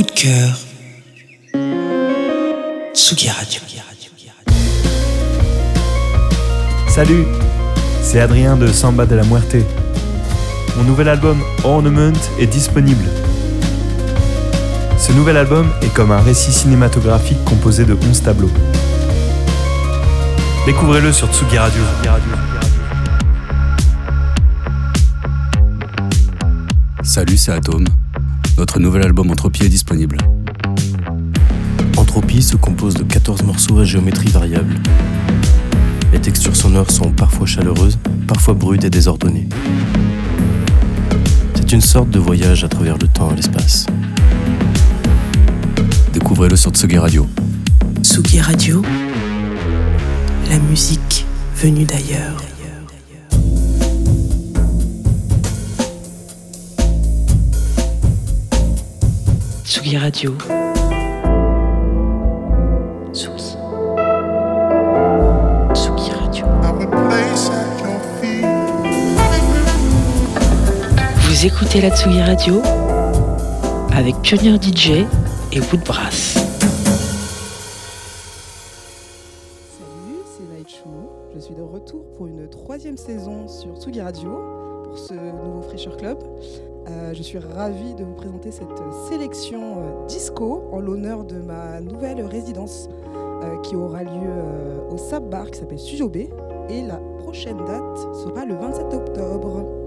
Coup de cœur. Tsugi Radio. Salut, c'est Adrien de Samba de la Muerte. Mon nouvel album Ornament est disponible. Ce nouvel album est comme un récit cinématographique composé de 11 tableaux. Découvrez-le sur Tsugi Radio. Salut, c'est Atom. Notre nouvel album Entropie est disponible. Entropie se compose de 14 morceaux à géométrie variable. Les textures sonores sont parfois chaleureuses, parfois brutes et désordonnées. C'est une sorte de voyage à travers le temps et l'espace. Découvrez-le sur Tsugi Radio. Tsugi Radio. La musique venue d'ailleurs. Tsugi Radio. Vous écoutez la Tsugi Radio avec Pionnier DJ et Woodbrass. Salut, c'est Nightshou. Je suis de retour pour une troisième saison sur Tsugi Radio pour ce nouveau Fraîcheur Club. Euh, je suis ravie de vous présenter cette sélection euh, disco en l'honneur de ma nouvelle résidence euh, qui aura lieu euh, au Sab Bar qui s'appelle B. Et la prochaine date sera le 27 octobre.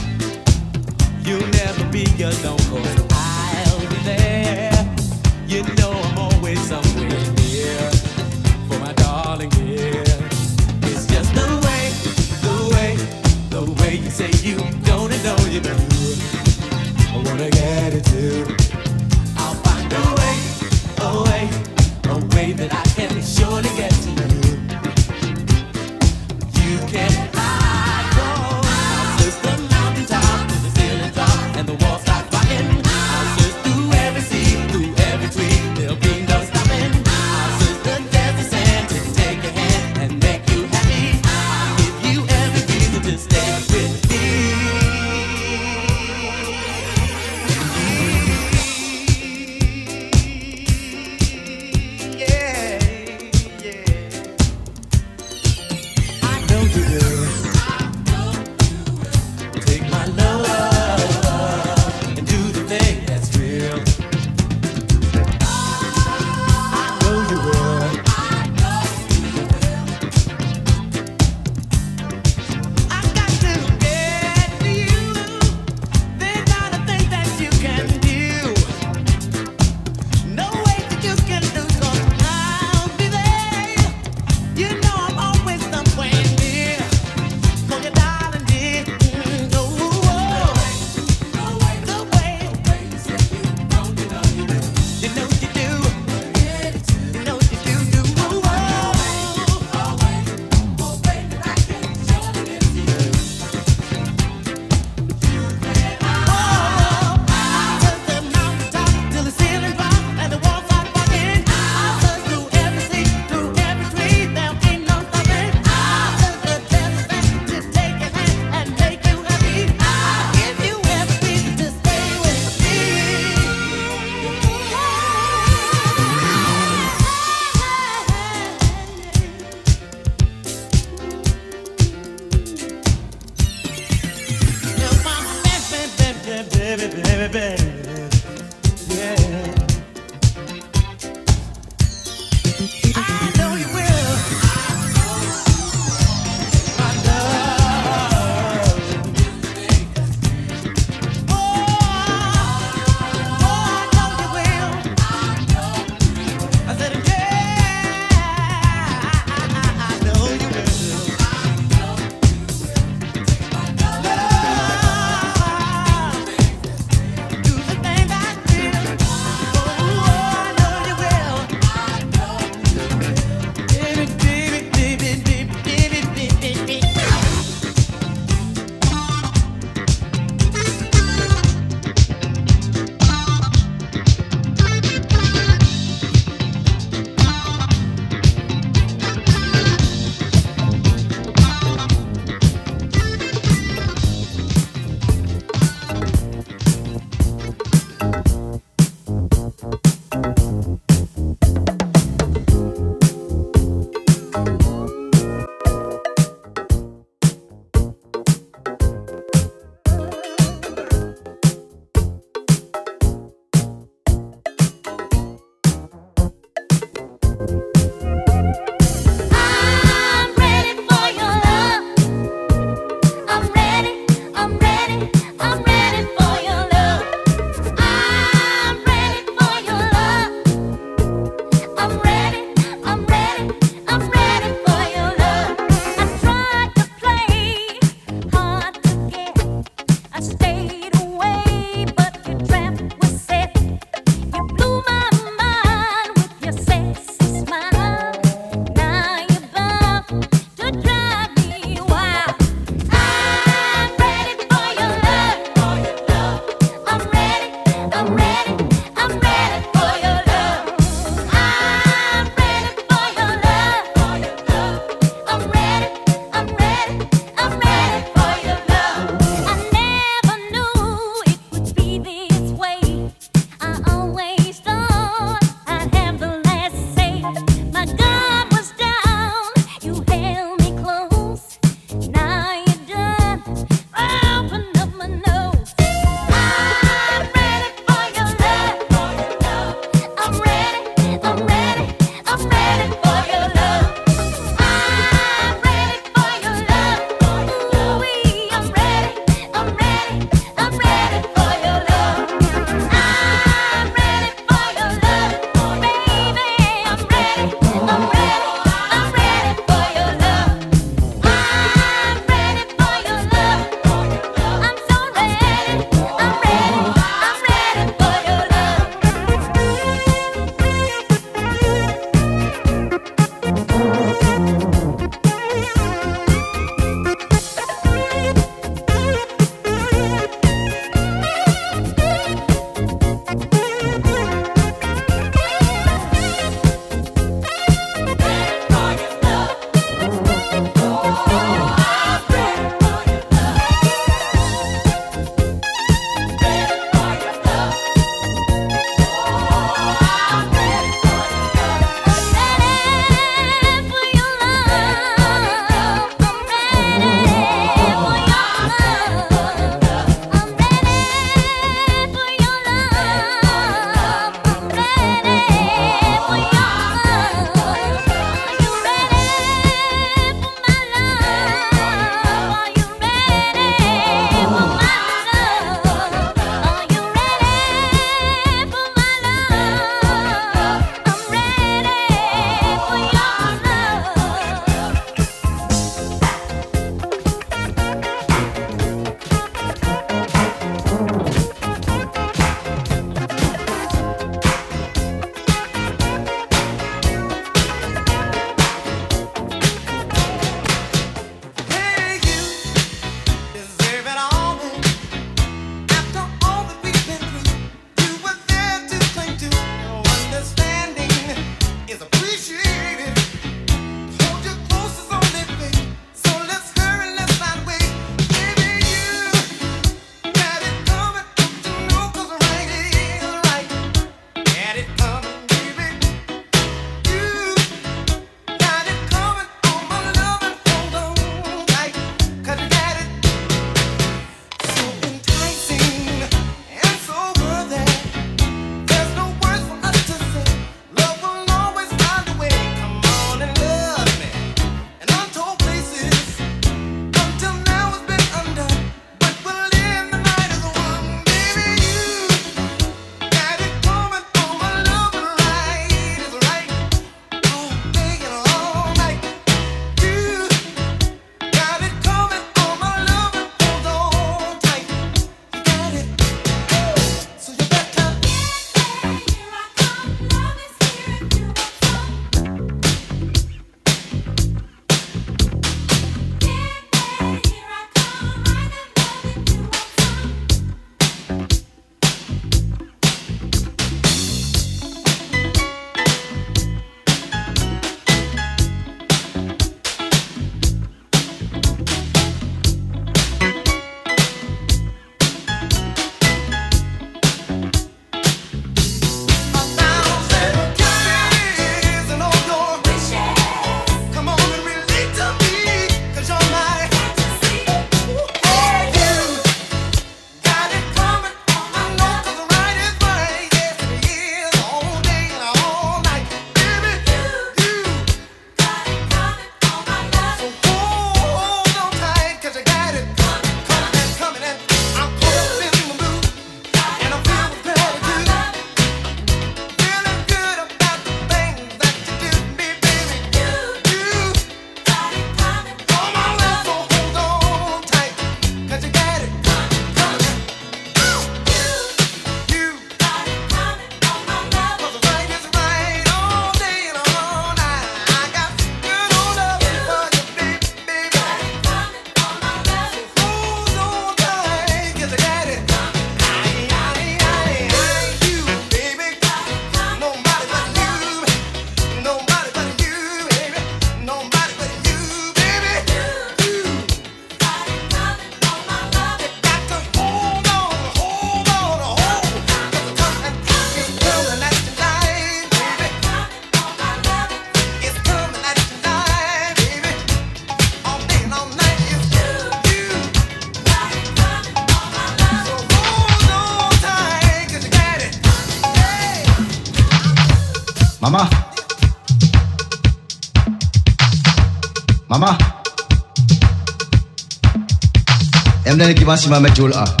Basketball mit Jul A.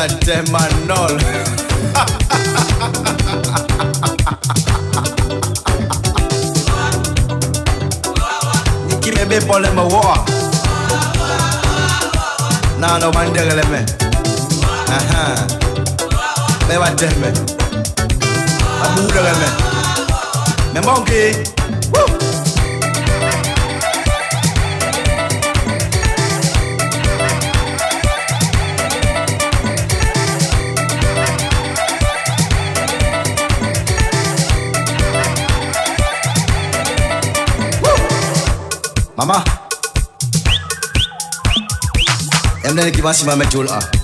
dan Teh Manol. Iki bebe pole me wo. Na no mandegele me. Aha. Me wa teh me. Abu degele me. Me monke. Mama, emden ki basi ma met jol a.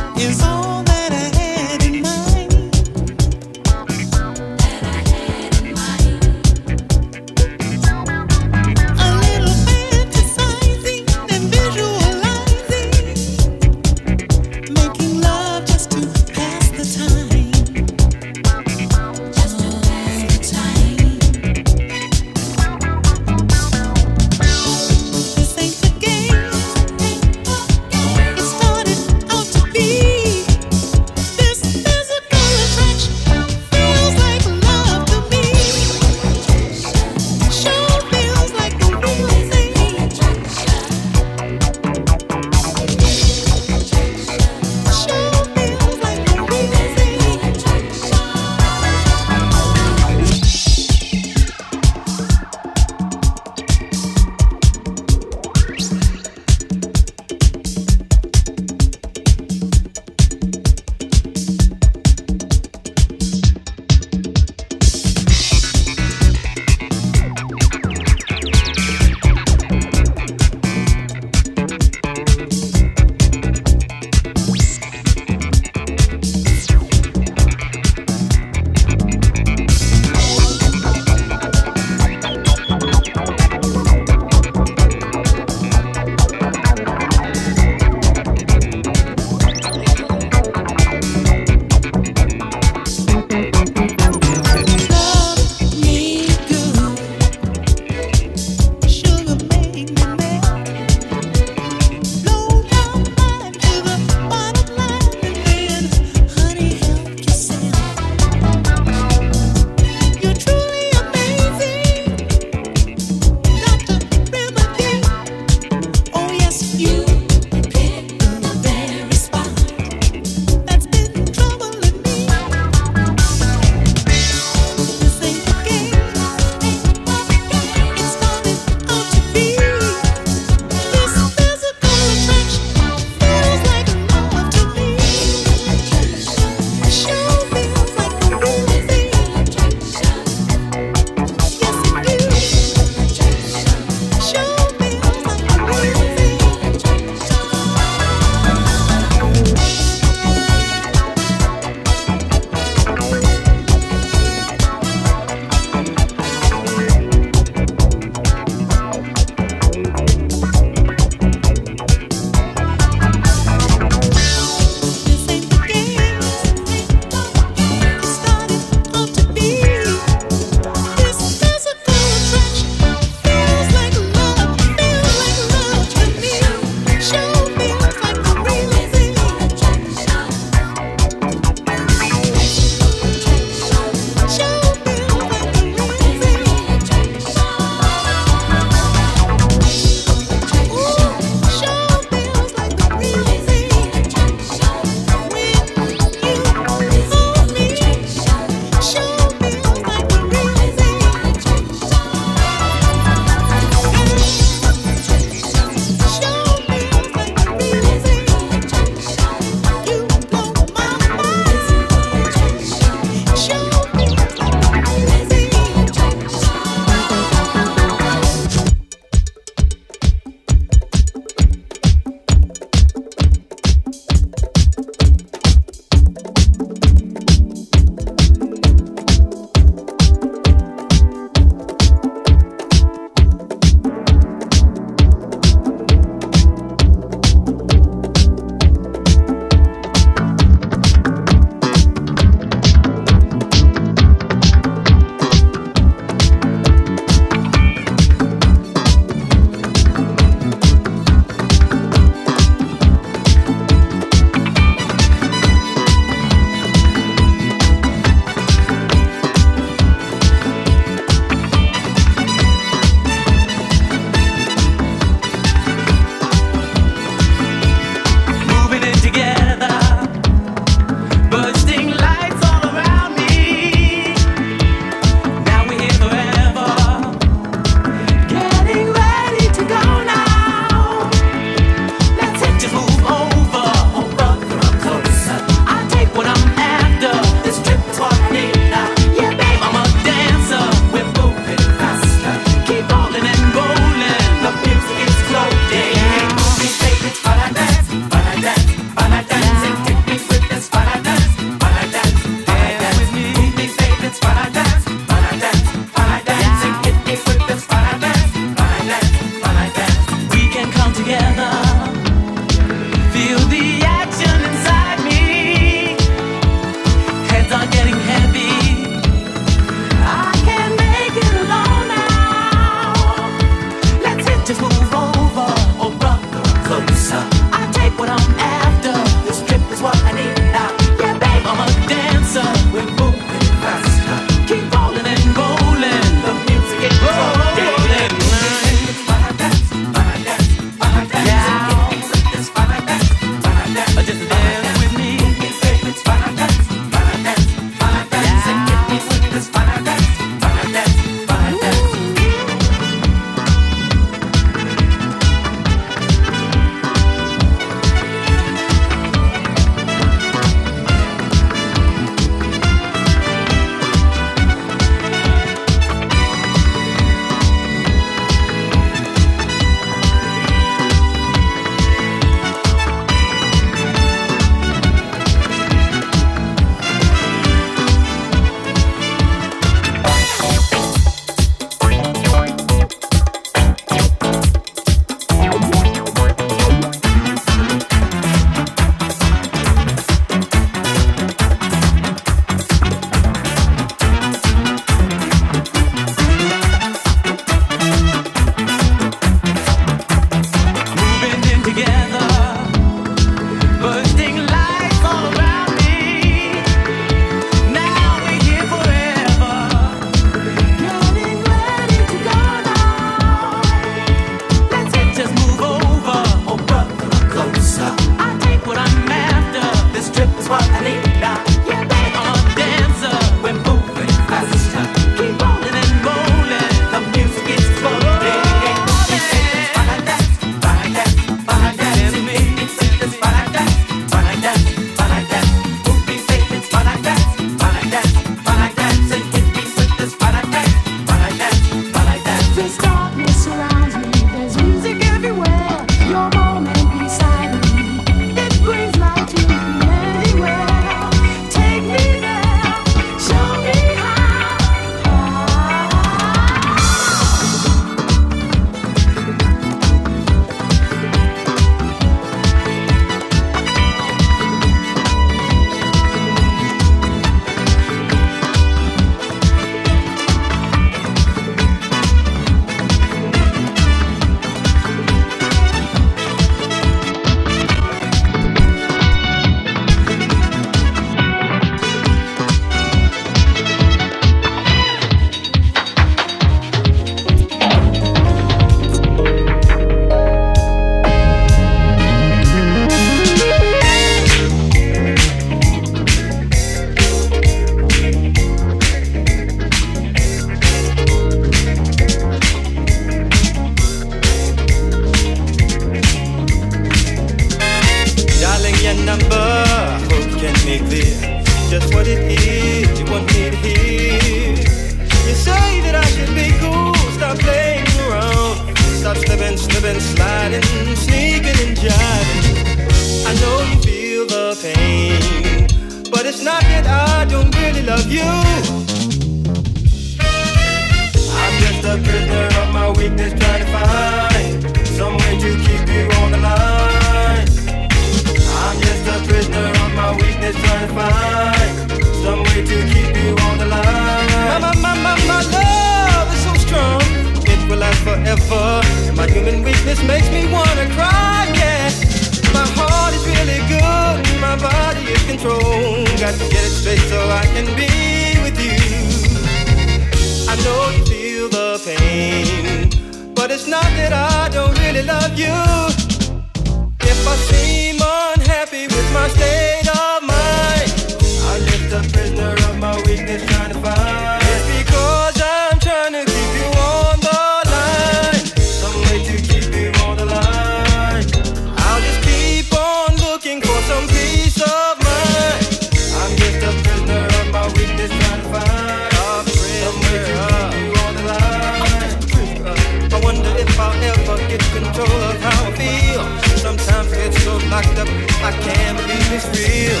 locked up. I can't believe it's real.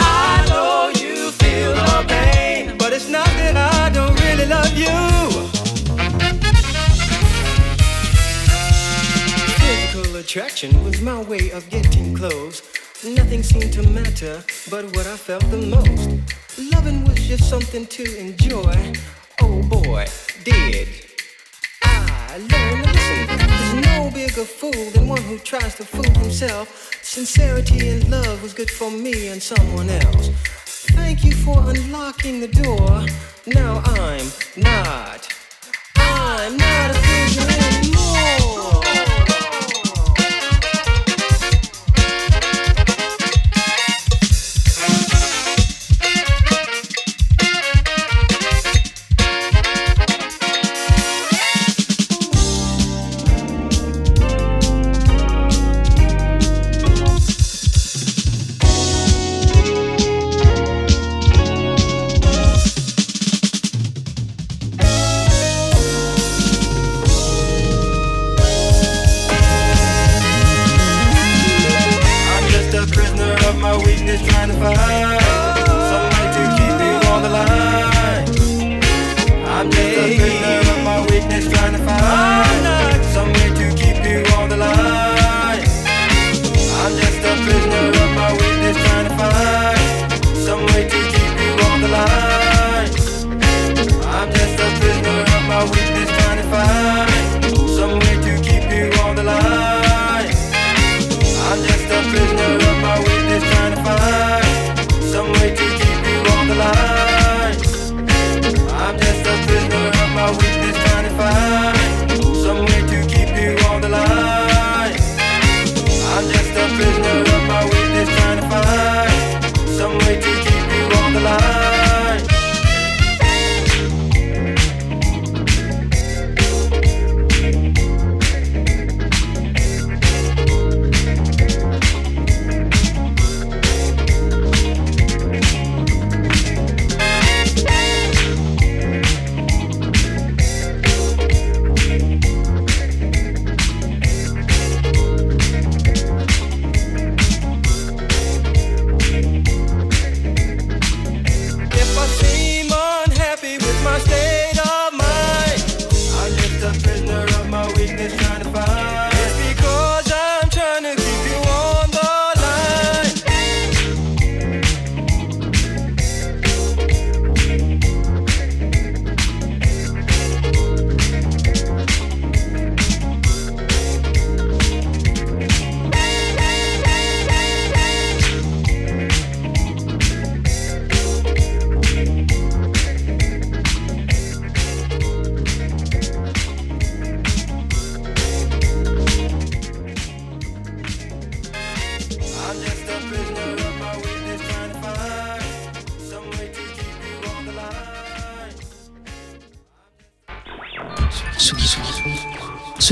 I know you feel the pain, but it's not that I don't really love you. Physical attraction was my way of getting close. Nothing seemed to matter but what I felt the most. Loving was just something to enjoy. Oh boy, did I learn to listen? no bigger fool than one who tries to fool himself. Sincerity and love was good for me and someone else. Thank you for unlocking the door. Now I'm not. I'm not I'm just